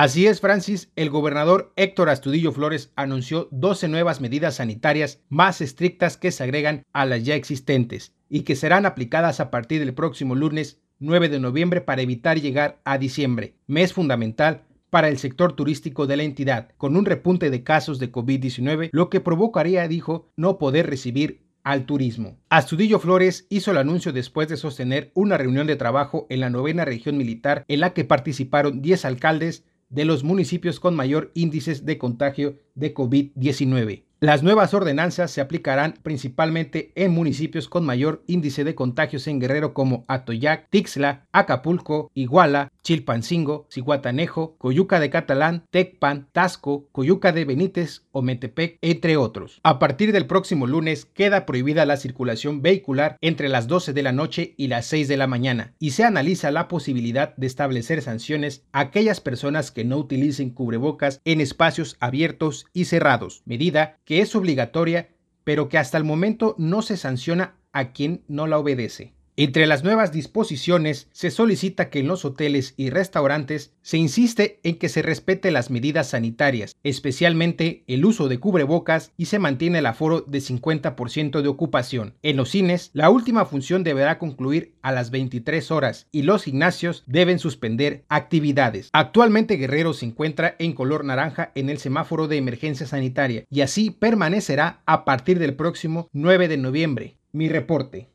Así es, Francis, el gobernador Héctor Astudillo Flores anunció 12 nuevas medidas sanitarias más estrictas que se agregan a las ya existentes y que serán aplicadas a partir del próximo lunes 9 de noviembre para evitar llegar a diciembre, mes fundamental para el sector turístico de la entidad, con un repunte de casos de COVID-19, lo que provocaría, dijo, no poder recibir al turismo. Astudillo Flores hizo el anuncio después de sostener una reunión de trabajo en la novena región militar en la que participaron 10 alcaldes de los municipios con mayor índices de contagio de COVID-19. Las nuevas ordenanzas se aplicarán principalmente en municipios con mayor índice de contagios en Guerrero como Atoyac, Tixla, Acapulco, Iguala, Chilpancingo, Cihuatanejo, Coyuca de Catalán, Tecpan, Tasco, Coyuca de Benítez o Metepec, entre otros. A partir del próximo lunes queda prohibida la circulación vehicular entre las 12 de la noche y las 6 de la mañana y se analiza la posibilidad de establecer sanciones a aquellas personas que no utilicen cubrebocas en espacios abiertos y cerrados, medida que es obligatoria, pero que hasta el momento no se sanciona a quien no la obedece. Entre las nuevas disposiciones se solicita que en los hoteles y restaurantes se insiste en que se respete las medidas sanitarias, especialmente el uso de cubrebocas y se mantiene el aforo de 50% de ocupación. En los cines, la última función deberá concluir a las 23 horas y los gimnasios deben suspender actividades. Actualmente Guerrero se encuentra en color naranja en el semáforo de emergencia sanitaria y así permanecerá a partir del próximo 9 de noviembre. Mi reporte.